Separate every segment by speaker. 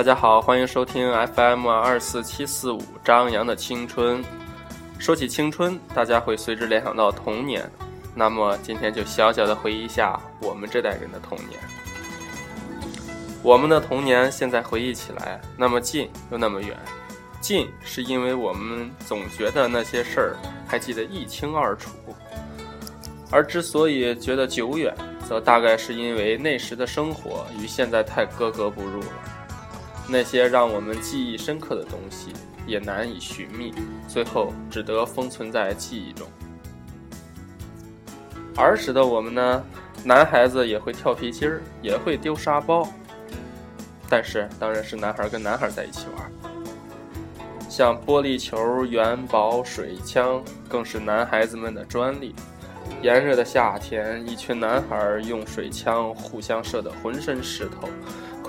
Speaker 1: 大家好，欢迎收听 FM 二四七四五张扬的青春。说起青春，大家会随之联想到童年。那么今天就小小的回忆一下我们这代人的童年。我们的童年现在回忆起来，那么近又那么远。近是因为我们总觉得那些事儿还记得一清二楚，而之所以觉得久远，则大概是因为那时的生活与现在太格格不入了。那些让我们记忆深刻的东西也难以寻觅，最后只得封存在记忆中。儿时的我们呢，男孩子也会跳皮筋儿，也会丢沙包，但是当然是男孩跟男孩在一起玩。像玻璃球、元宝、水枪，更是男孩子们的专利。炎热的夏天，一群男孩用水枪互相射得浑身湿透，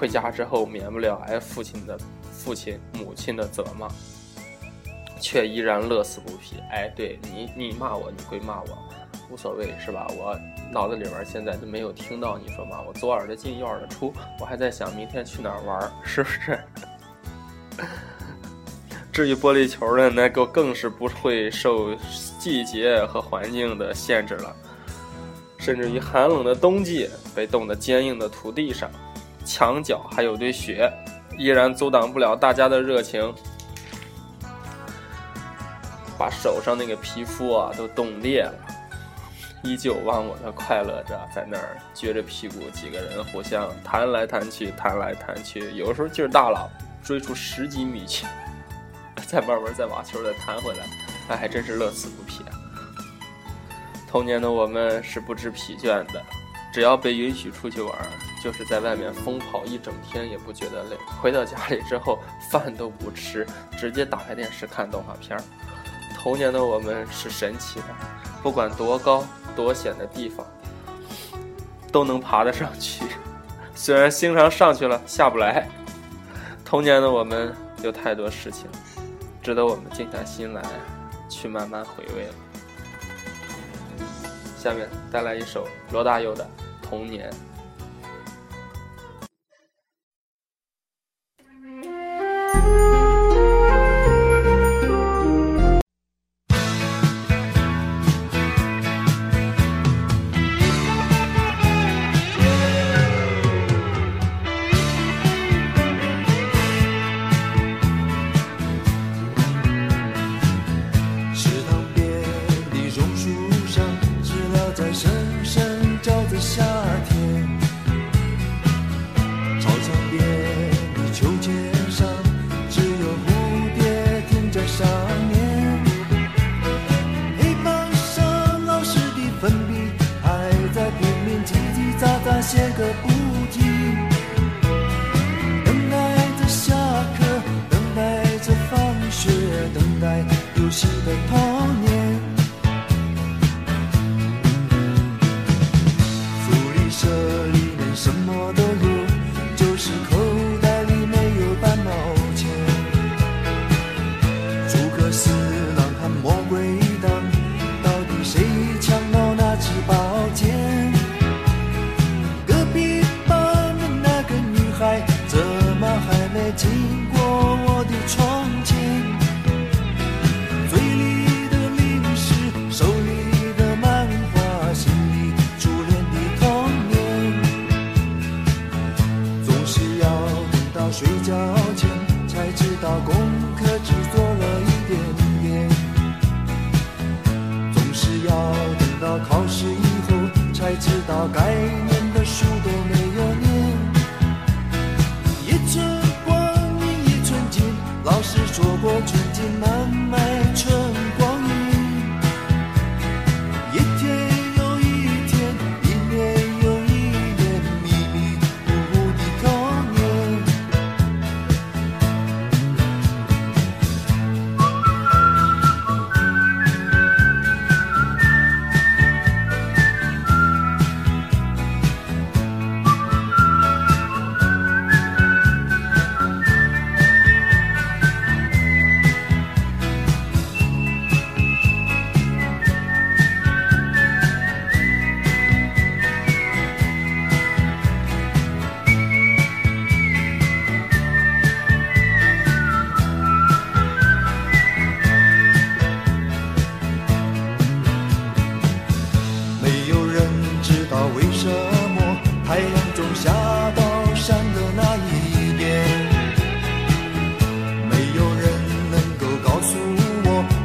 Speaker 1: 回家之后免不了挨父亲的、父亲、母亲的责骂，却依然乐此不疲。哎，对你，你骂我，你归骂我，无所谓，是吧？我脑子里边现在就没有听到你说骂我，左耳朵进右耳朵出，我还在想明天去哪儿玩，是不是？至于玻璃球呢，那个更是不会受季节和环境的限制了，甚至于寒冷的冬季，被冻得坚硬的土地上，墙角还有堆雪，依然阻挡不了大家的热情，把手上那个皮肤啊都冻裂了，依旧忘我的快乐着，在那儿撅着屁股，几个人互相弹来弹去，弹来弹去，有时候劲儿大了，追出十几米去。再慢慢再把球再弹回来，那还真是乐此不疲啊！童年的我们是不知疲倦的，只要被允许出去玩，就是在外面疯跑一整天也不觉得累。回到家里之后，饭都不吃，直接打开电视看动画片儿。童年的我们是神奇的，不管多高多险的地方，都能爬得上去。虽然经常上去了下不来，童年的我们有太多事情。值得我们静下心来，去慢慢回味了。下面带来一首罗大佑的《童年》。
Speaker 2: 写个不停等待着下课等待着放学等待游戏的童年。福利社里面什么都有就是口袋里没有半毛钱。诸葛四郎和魔鬼才知道功课只做了一点点。总是要等到考试以后才知道该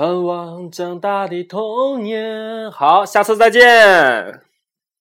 Speaker 1: 盼望长大的童年。好，下次再见。